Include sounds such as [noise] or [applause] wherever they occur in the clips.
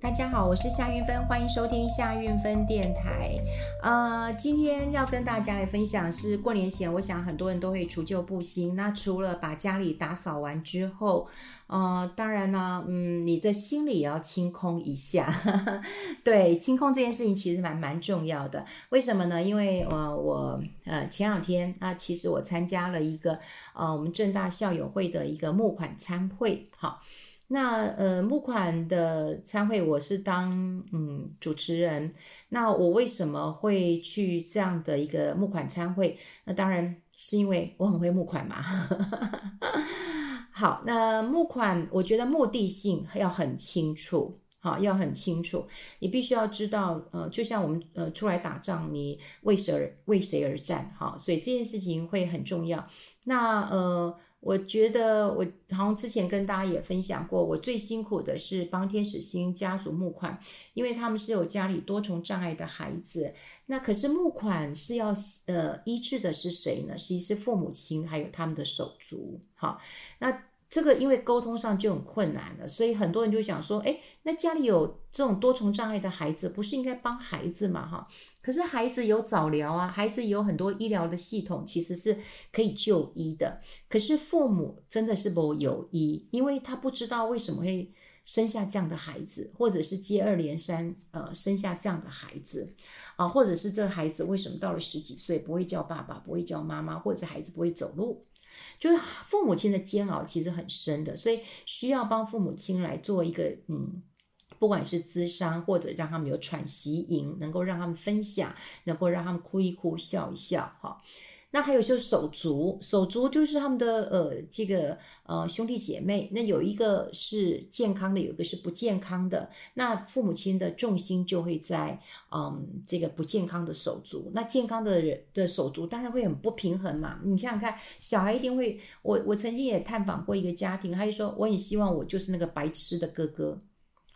大家好，我是夏韵芬，欢迎收听夏韵芬电台。呃，今天要跟大家来分享是过年前，我想很多人都会除旧布新。那除了把家里打扫完之后，呃，当然呢，嗯，你的心里也要清空一下。[laughs] 对，清空这件事情其实蛮蛮重要的。为什么呢？因为呃，我呃前两天啊，其实我参加了一个呃我们正大校友会的一个募款餐会，好。那呃，募款的餐会我是当嗯主持人。那我为什么会去这样的一个募款餐会？那当然是因为我很会募款嘛。[laughs] 好，那募款我觉得目的性要很清楚，好，要很清楚。你必须要知道，呃，就像我们呃出来打仗，你为谁而为谁而战？好，所以这件事情会很重要。那呃。我觉得我好像之前跟大家也分享过，我最辛苦的是帮天使星家族募款，因为他们是有家里多重障碍的孩子。那可是募款是要呃医治的是谁呢？实际是父母亲还有他们的手足。好，那。这个因为沟通上就很困难了，所以很多人就想说，哎，那家里有这种多重障碍的孩子，不是应该帮孩子嘛？哈，可是孩子有早疗啊，孩子有很多医疗的系统，其实是可以就医的。可是父母真的是不有医，因为他不知道为什么会生下这样的孩子，或者是接二连三呃生下这样的孩子啊，或者是这个孩子为什么到了十几岁不会叫爸爸，不会叫妈妈，或者孩子不会走路。就是父母亲的煎熬其实很深的，所以需要帮父母亲来做一个嗯，不管是咨商或者让他们有喘息营，能够让他们分享，能够让他们哭一哭，笑一笑，哈。那还有就是手足，手足就是他们的呃这个呃兄弟姐妹。那有一个是健康的，有一个是不健康的。那父母亲的重心就会在嗯这个不健康的手足。那健康的人的手足当然会很不平衡嘛。你想想看，小孩一定会。我我曾经也探访过一个家庭，他就说我很希望我就是那个白痴的哥哥。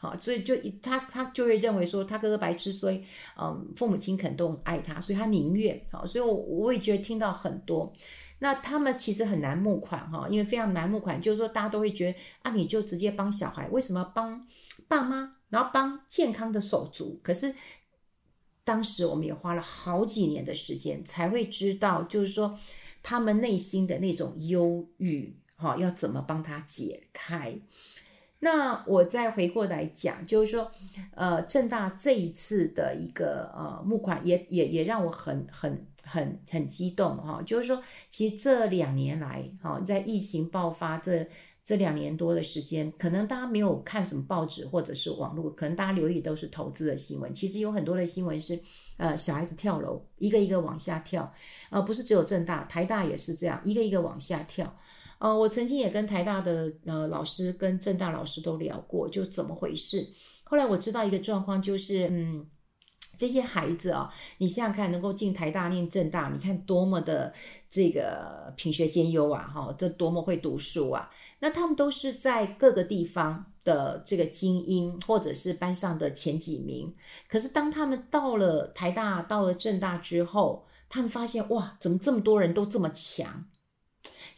好，所以就他他就会认为说他哥哥白痴，所以嗯，父母亲肯定爱他，所以他宁愿好，所以我我也觉得听到很多，那他们其实很难募款哈，因为非常难募款，就是说大家都会觉得啊，你就直接帮小孩，为什么帮爸妈，然后帮健康的手足？可是当时我们也花了好几年的时间才会知道，就是说他们内心的那种忧郁哈，要怎么帮他解开。那我再回过来讲，就是说，呃，政大这一次的一个呃募款也也也让我很很很很激动哈。就是说，其实这两年来哈，在疫情爆发这这两年多的时间，可能大家没有看什么报纸或者是网络，可能大家留意都是投资的新闻。其实有很多的新闻是，呃，小孩子跳楼，一个一个往下跳，呃，不是只有政大，台大也是这样，一个一个往下跳。呃，我曾经也跟台大的呃老师跟政大老师都聊过，就怎么回事。后来我知道一个状况，就是嗯，这些孩子啊，你想想看，能够进台大念政大，你看多么的这个品学兼优啊，哈，这多么会读书啊。那他们都是在各个地方的这个精英，或者是班上的前几名。可是当他们到了台大，到了政大之后，他们发现哇，怎么这么多人都这么强？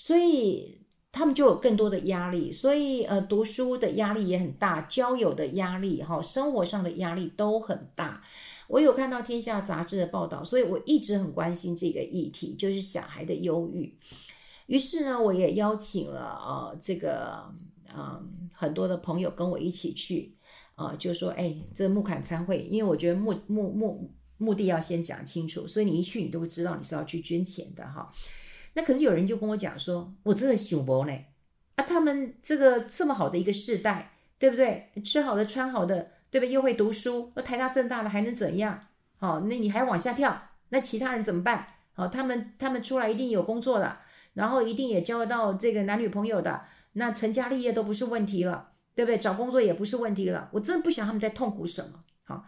所以他们就有更多的压力，所以呃，读书的压力也很大，交友的压力哈，生活上的压力都很大。我有看到《天下》杂志的报道，所以我一直很关心这个议题，就是小孩的忧郁。于是呢，我也邀请了呃这个呃很多的朋友跟我一起去啊、就说哎，这个募款餐会，因为我觉得目目目目的要先讲清楚，所以你一去你都会知道你是要去捐钱的哈。那可是有人就跟我讲说，我真的想不呢啊！他们这个这么好的一个世代，对不对？吃好的穿好的，对不对？又会读书，那台大政大的还能怎样？好，那你还往下跳，那其他人怎么办？好，他们他们出来一定有工作的，然后一定也交到这个男女朋友的，那成家立业都不是问题了，对不对？找工作也不是问题了。我真的不想他们在痛苦什么。好，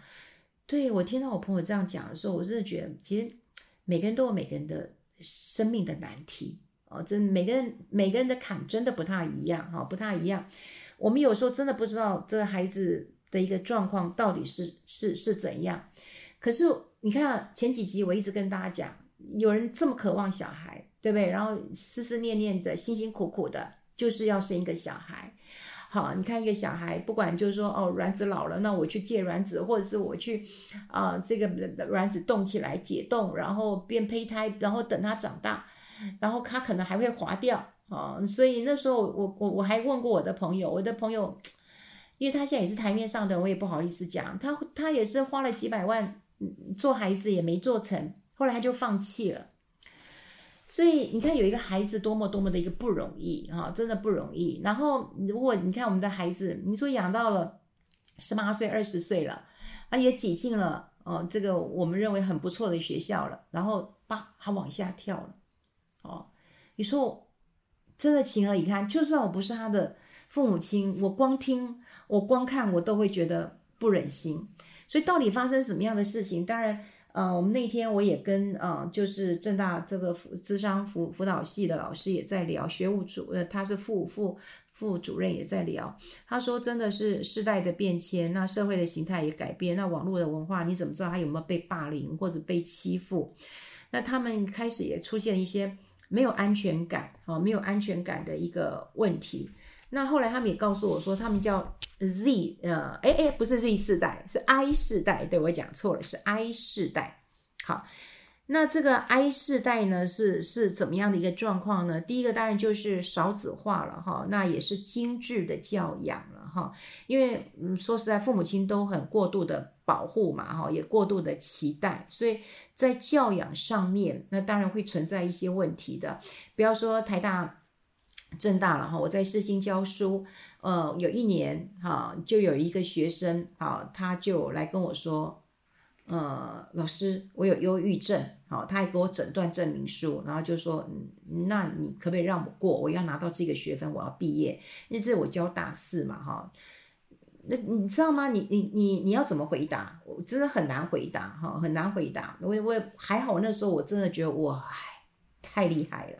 对，我听到我朋友这样讲的时候，我真的觉得，其实每个人都有每个人的。生命的难题哦，真每个人每个人的坎真的不太一样哈，不太一样。我们有时候真的不知道这个孩子的一个状况到底是是是怎样。可是你看前几集我一直跟大家讲，有人这么渴望小孩，对不对？然后思思念念的，辛辛苦苦的，就是要生一个小孩。好，你看一个小孩，不管就是说哦，卵子老了，那我去借卵子，或者是我去啊、这个卵子冻起来解冻，然后变胚胎，然后等它长大，然后它可能还会滑掉啊、所以那时候我我我还问过我的朋友，我的朋友，因为他现在也是台面上的，我也不好意思讲，他他也是花了几百万做孩子也没做成，后来他就放弃了。所以你看，有一个孩子多么多么的一个不容易啊，真的不容易。然后如果你看我们的孩子，你说养到了十八岁、二十岁了，啊，也挤进了哦、这个我们认为很不错的学校了，然后叭，他往下跳了，哦，你说真的情何以堪？就算我不是他的父母亲，我光听、我光看，我都会觉得不忍心。所以到底发生什么样的事情？当然。呃，我们那天我也跟呃，就是正大这个辅智商辅辅导系的老师也在聊，学务主呃，他是副副副主任也在聊。他说，真的是世代的变迁，那社会的形态也改变，那网络的文化，你怎么知道他有没有被霸凌或者被欺负？那他们开始也出现一些没有安全感啊，没有安全感的一个问题。那后来他们也告诉我说，他们叫 Z，呃，哎哎，不是 Z 世代，是 I 世代。对，我讲错了，是 I 世代。好，那这个 I 世代呢，是是怎么样的一个状况呢？第一个当然就是少子化了哈，那也是精致的教养了哈。因为嗯，说实在，父母亲都很过度的保护嘛哈，也过度的期待，所以在教养上面，那当然会存在一些问题的。不要说台大。正大了哈，我在世新教书，呃，有一年哈，就有一个学生啊，他就来跟我说，呃，老师，我有忧郁症，好，他还给我诊断证明书，然后就说，嗯，那你可不可以让我过？我要拿到这个学分，我要毕业，因为这我教大四嘛，哈，那你知道吗？你你你你要怎么回答？我真的很难回答，哈，很难回答。我我还好，那时候我真的觉得哇，太厉害了。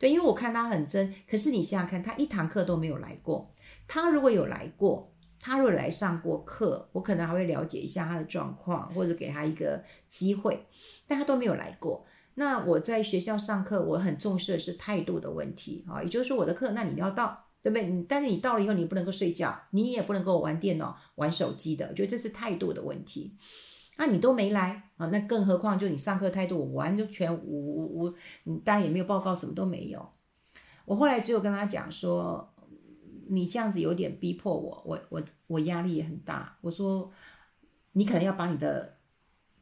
对，因为我看他很真，可是你想想看，他一堂课都没有来过。他如果有来过，他如果来上过课，我可能还会了解一下他的状况，或者给他一个机会。但他都没有来过。那我在学校上课，我很重视的是态度的问题啊，也就是说我的课，那你要到，对不对？你但是你到了以后，你不能够睡觉，你也不能够玩电脑、玩手机的，我觉得这是态度的问题。那你都没来啊？那更何况就你上课态度完全无无无，你当然也没有报告，什么都没有。我后来只有跟他讲说，你这样子有点逼迫我，我我我压力也很大。我说你可能要把你的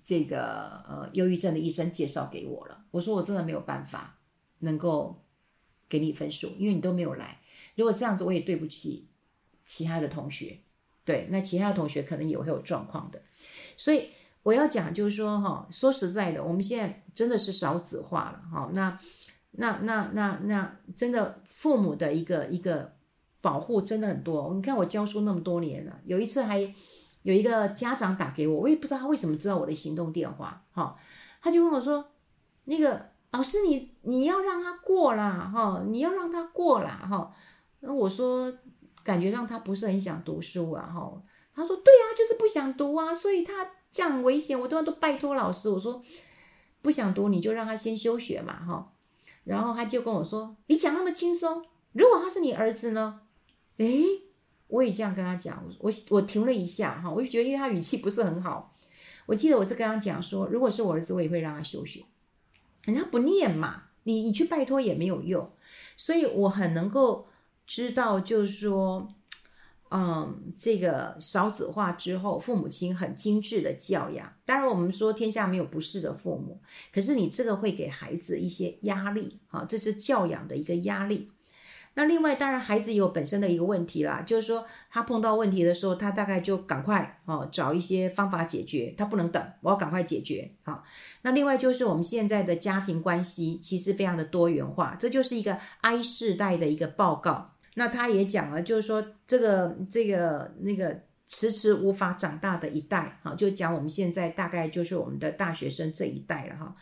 这个呃忧郁症的医生介绍给我了。我说我真的没有办法能够给你分数，因为你都没有来。如果这样子，我也对不起其他的同学。对，那其他的同学可能也会有状况的，所以。我要讲就是说哈，说实在的，我们现在真的是少子化了哈。那那那那那真的父母的一个一个保护真的很多。你看我教书那么多年了，有一次还有一个家长打给我，我也不知道他为什么知道我的行动电话哈。他就问我说：“那个老师你，你你要让他过啦哈，你要让他过啦哈。”那我说感觉让他不是很想读书啊哈。他说：“对啊，就是不想读啊，所以他。”这样很危险，我都要都拜托老师。我说不想读，你就让他先休学嘛，哈。然后他就跟我说：“你讲那么轻松，如果他是你儿子呢？”诶，我也这样跟他讲。我我停了一下，哈，我就觉得因为他语气不是很好。我记得我是跟他讲说，如果是我儿子，我也会让他休学。人家不念嘛，你你去拜托也没有用。所以我很能够知道，就是说。嗯，这个少子化之后，父母亲很精致的教养。当然，我们说天下没有不是的父母，可是你这个会给孩子一些压力，哈，这是教养的一个压力。那另外，当然孩子也有本身的一个问题啦，就是说他碰到问题的时候，他大概就赶快哦找一些方法解决，他不能等，我要赶快解决。好，那另外就是我们现在的家庭关系其实非常的多元化，这就是一个 I 世代的一个报告。那他也讲了，就是说这个这个那个迟迟无法长大的一代，哈，就讲我们现在大概就是我们的大学生这一代了，哈。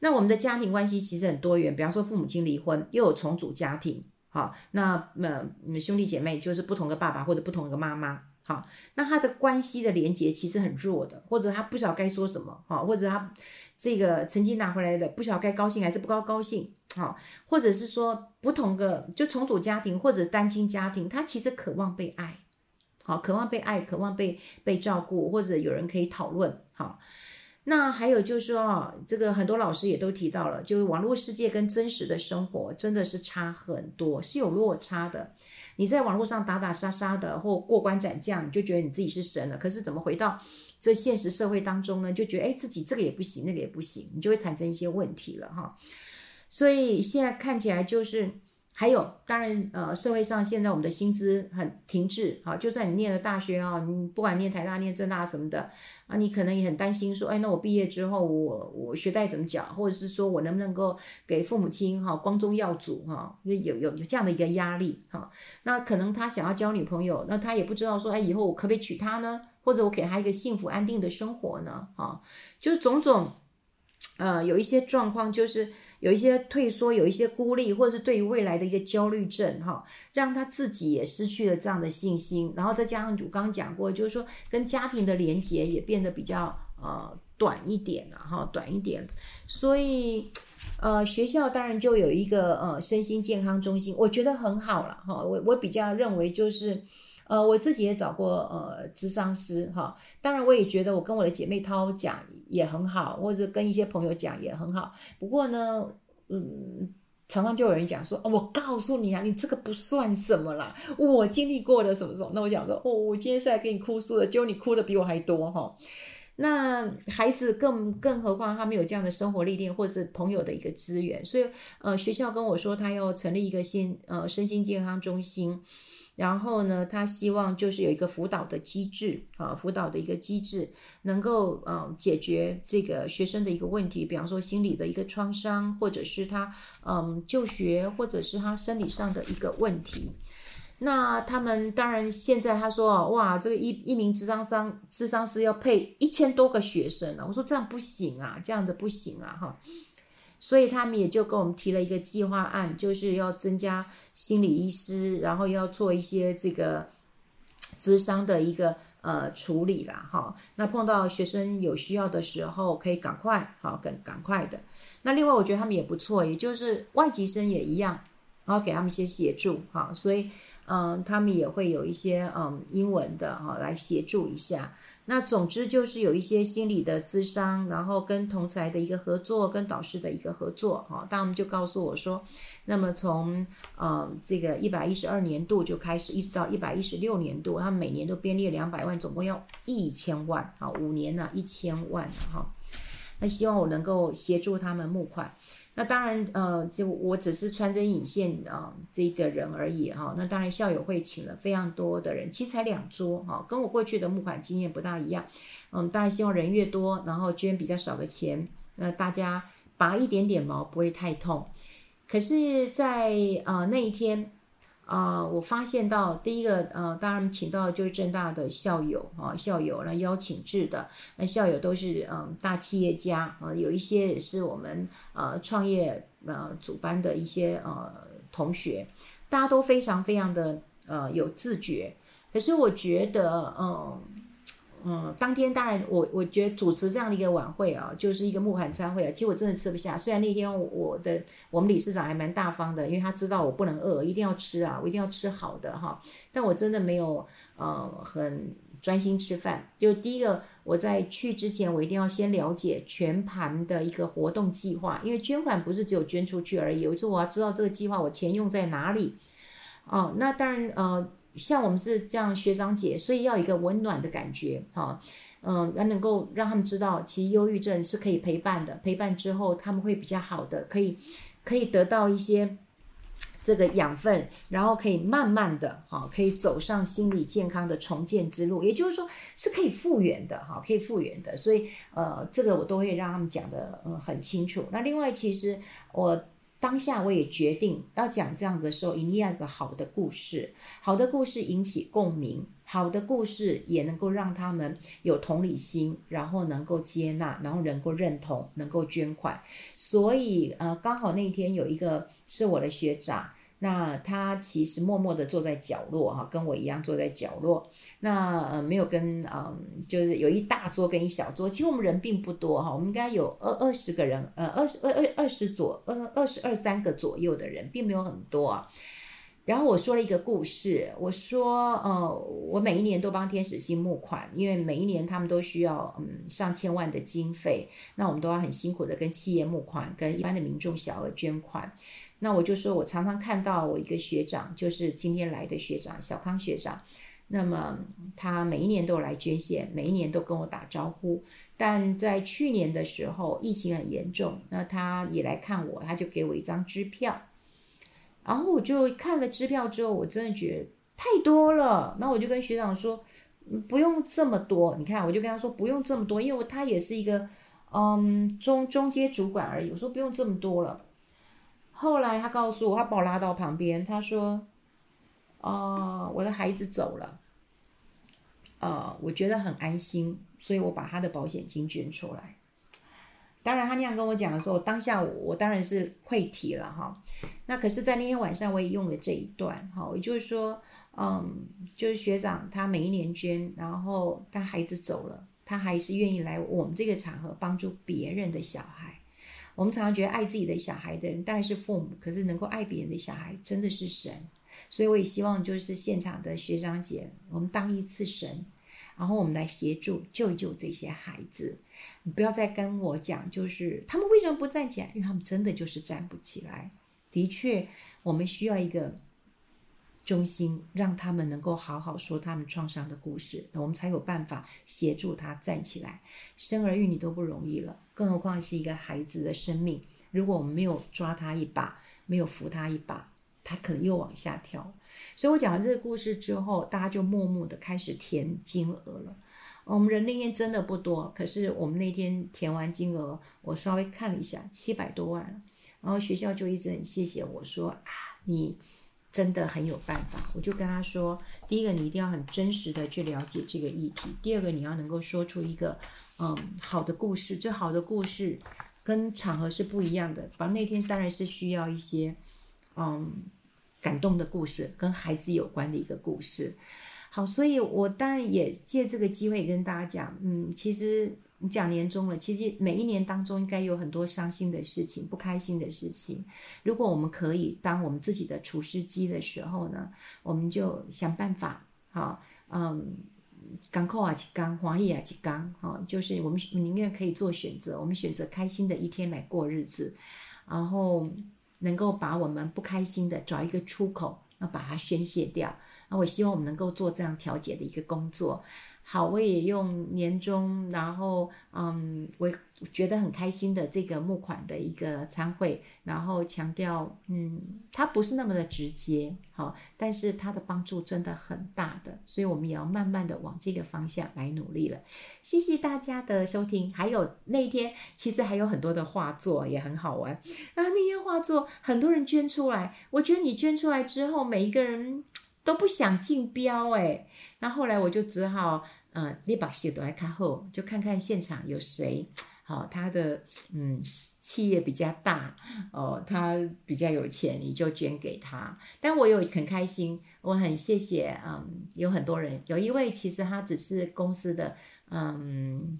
那我们的家庭关系其实很多元，比方说父母亲离婚，又有重组家庭，好，那么兄弟姐妹就是不同的爸爸或者不同的妈妈，好，那他的关系的连接其实很弱的，或者他不晓得该说什么，哈，或者他这个曾经拿回来的不晓该高兴还是不高高兴，好，或者是说不同的就重组家庭或者单亲家庭，他其实渴望被爱，好，渴望被爱，渴望被被照顾，或者有人可以讨论，好。那还有就是说啊，这个很多老师也都提到了，就是网络世界跟真实的生活真的是差很多，是有落差的。你在网络上打打杀杀的，或过关斩将，你就觉得你自己是神了。可是怎么回到这现实社会当中呢？就觉得哎，自己这个也不行，那个也不行，你就会产生一些问题了哈。所以现在看起来就是。还有，当然，呃，社会上现在我们的薪资很停滞，好，就算你念了大学啊，你不管念台大、念政大什么的啊，你可能也很担心说，哎，那我毕业之后，我我学贷怎么缴，或者是说我能不能够给父母亲哈光宗耀祖哈，有有有这样的一个压力哈。那可能他想要交女朋友，那他也不知道说，哎，以后我可不可以娶她呢？或者我给他一个幸福安定的生活呢？啊，就种种，呃，有一些状况就是。有一些退缩，有一些孤立，或者是对于未来的一个焦虑症，哈，让他自己也失去了这样的信心。然后再加上我刚刚讲过，就是说跟家庭的连接也变得比较呃短一点了，哈，短一点。所以呃，学校当然就有一个呃身心健康中心，我觉得很好了，哈。我我比较认为就是。呃，我自己也找过呃，咨商师哈，当然我也觉得我跟我的姐妹涛讲也很好，或者跟一些朋友讲也很好。不过呢，嗯，常常就有人讲说，哦，我告诉你啊，你这个不算什么啦，我经历过的什么什么。那我讲说，哦，我今天是来跟你哭诉的，结果你哭的比我还多哈。那孩子更更何况他没有这样的生活历练，或是朋友的一个资源，所以呃，学校跟我说他要成立一个心呃身心健康中心。然后呢，他希望就是有一个辅导的机制啊，辅导的一个机制能够嗯解决这个学生的一个问题，比方说心理的一个创伤，或者是他嗯就学，或者是他生理上的一个问题。那他们当然现在他说哇，这个一一名智商商智商师要配一千多个学生了，我说这样不行啊，这样的不行啊，哈。所以他们也就跟我们提了一个计划案，就是要增加心理医师，然后要做一些这个咨商的一个呃处理啦，哈。那碰到学生有需要的时候，可以赶快，好，赶赶快的。那另外我觉得他们也不错，也就是外籍生也一样，然后给他们一些协助，哈。所以嗯，他们也会有一些嗯英文的哈来协助一下。那总之就是有一些心理的咨商，然后跟同才的一个合作，跟导师的一个合作，哈。他们就告诉我说，那么从呃这个一百一十二年度就开始，一直到一百一十六年度，他们每年都编列两百万，总共要一千万，啊，五年呢一千万，哈。那希望我能够协助他们募款。那当然，呃，就我只是穿针引线啊，这个人而已哈。那当然，校友会请了非常多的人，其实才两桌哈，跟我过去的募款经验不大一样。嗯，当然希望人越多，然后捐比较少的钱，那大家拔一点点毛不会太痛。可是在，在呃那一天。啊、我发现到第一个，呃，当然请到就是正大的校友啊，校友来邀请制的，那校友都是嗯、大企业家啊、有一些也是我们呃创业呃组班的一些呃同学，大家都非常非常的呃有自觉，可是我觉得嗯。嗯，当天当然我我觉得主持这样的一个晚会啊，就是一个募款餐会啊，其实我真的吃不下。虽然那天我的我们理事长还蛮大方的，因为他知道我不能饿，一定要吃啊，我一定要吃好的哈。但我真的没有呃很专心吃饭。就第一个，我在去之前，我一定要先了解全盘的一个活动计划，因为捐款不是只有捐出去而已，有时候我要知道这个计划我钱用在哪里。哦，那当然呃。像我们是这样学长姐，所以要一个温暖的感觉，哈，嗯，要能够让他们知道，其实忧郁症是可以陪伴的，陪伴之后他们会比较好的，可以可以得到一些这个养分，然后可以慢慢的，哈，可以走上心理健康的重建之路，也就是说是可以复原的，哈，可以复原的，所以呃，这个我都会让他们讲的嗯很清楚。那另外，其实我。当下我也决定要讲这样子的时候，一定要一个好的故事，好的故事引起共鸣，好的故事也能够让他们有同理心，然后能够接纳，然后能够认同，能够捐款。所以呃，刚好那一天有一个是我的学长，那他其实默默地坐在角落哈，跟我一样坐在角落。那呃没有跟嗯，就是有一大桌跟一小桌。其实我们人并不多哈，我们应该有二二十个人，呃二十二二二十左二二十二三个左右的人，并没有很多啊。然后我说了一个故事，我说呃我每一年都帮天使心募款，因为每一年他们都需要嗯上千万的经费，那我们都要很辛苦的跟企业募款，跟一般的民众小额捐款。那我就说，我常常看到我一个学长，就是今天来的学长小康学长。那么他每一年都有来捐献，每一年都跟我打招呼。但在去年的时候，疫情很严重，那他也来看我，他就给我一张支票。然后我就看了支票之后，我真的觉得太多了。那我就跟学长说，不用这么多。你看，我就跟他说不用这么多，因为他也是一个嗯中中阶主管而已。我说不用这么多了。后来他告诉我，他把我拉到旁边，他说：“哦、我的孩子走了，呃，我觉得很安心，所以我把他的保险金捐出来。当然，他那样跟我讲的时候，当下我，我当然是溃堤了哈。那可是，在那天晚上，我也用了这一段哈，也就是说，嗯，就是学长他每一年捐，然后他孩子走了，他还是愿意来我们这个场合帮助别人的小孩。”我们常常觉得爱自己的小孩的人当然是父母，可是能够爱别人的小孩真的是神。所以我也希望就是现场的学长姐，我们当一次神，然后我们来协助救一救这些孩子。你不要再跟我讲，就是他们为什么不站起来？因为他们真的就是站不起来。的确，我们需要一个。中心让他们能够好好说他们创伤的故事，我们才有办法协助他站起来。生儿育女都不容易了，更何况是一个孩子的生命。如果我们没有抓他一把，没有扶他一把，他可能又往下跳。所以我讲完这个故事之后，大家就默默的开始填金额了。我们人那天真的不多，可是我们那天填完金额，我稍微看了一下，七百多万。然后学校就一直很谢谢我说啊，你。真的很有办法，我就跟他说：第一个，你一定要很真实的去了解这个议题；第二个，你要能够说出一个嗯好的故事。这好的故事跟场合是不一样的。反正那天当然是需要一些嗯感动的故事，跟孩子有关的一个故事。好，所以我当然也借这个机会跟大家讲，嗯，其实。你讲年终了，其实每一年当中应该有很多伤心的事情、不开心的事情。如果我们可以当我们自己的厨师机的时候呢，我们就想办法，好，嗯，港口啊，去刚，黄奕啊，去刚，哈，就是我们宁愿可以做选择，我们选择开心的一天来过日子，然后能够把我们不开心的找一个出口，那把它宣泄掉。那我希望我们能够做这样调节的一个工作。好，我也用年终，然后嗯，我觉得很开心的这个募款的一个餐会，然后强调，嗯，它不是那么的直接，好，但是它的帮助真的很大的，所以我们也要慢慢的往这个方向来努力了。谢谢大家的收听，还有那天其实还有很多的画作也很好玩，那那些画作很多人捐出来，我觉得你捐出来之后，每一个人 [tsk] 都不想竞标哎，那后来我就只好。呃，你把戏都来看后，就看看现场有谁，哦，他的嗯企业比较大，哦，他比较有钱，你就捐给他。但我有很开心，我很谢谢，嗯，有很多人，有一位其实他只是公司的嗯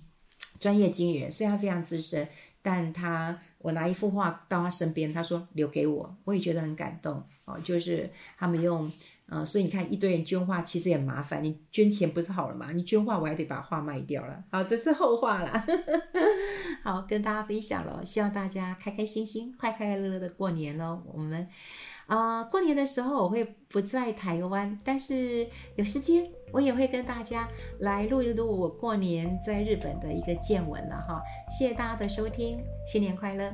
专业经理人，虽然非常资深，但他我拿一幅画到他身边，他说留给我，我也觉得很感动哦，就是他们用。啊，所以你看，一堆人捐画其实也麻烦。你捐钱不是好了吗？你捐画，我还得把画卖掉了。好，这是后话啦。[laughs] 好，跟大家分享了，希望大家开开心心、快快乐乐的过年喽。我们啊、过年的时候我会不在台湾，但是有时间我也会跟大家来录一录我过年在日本的一个见闻了哈。谢谢大家的收听，新年快乐。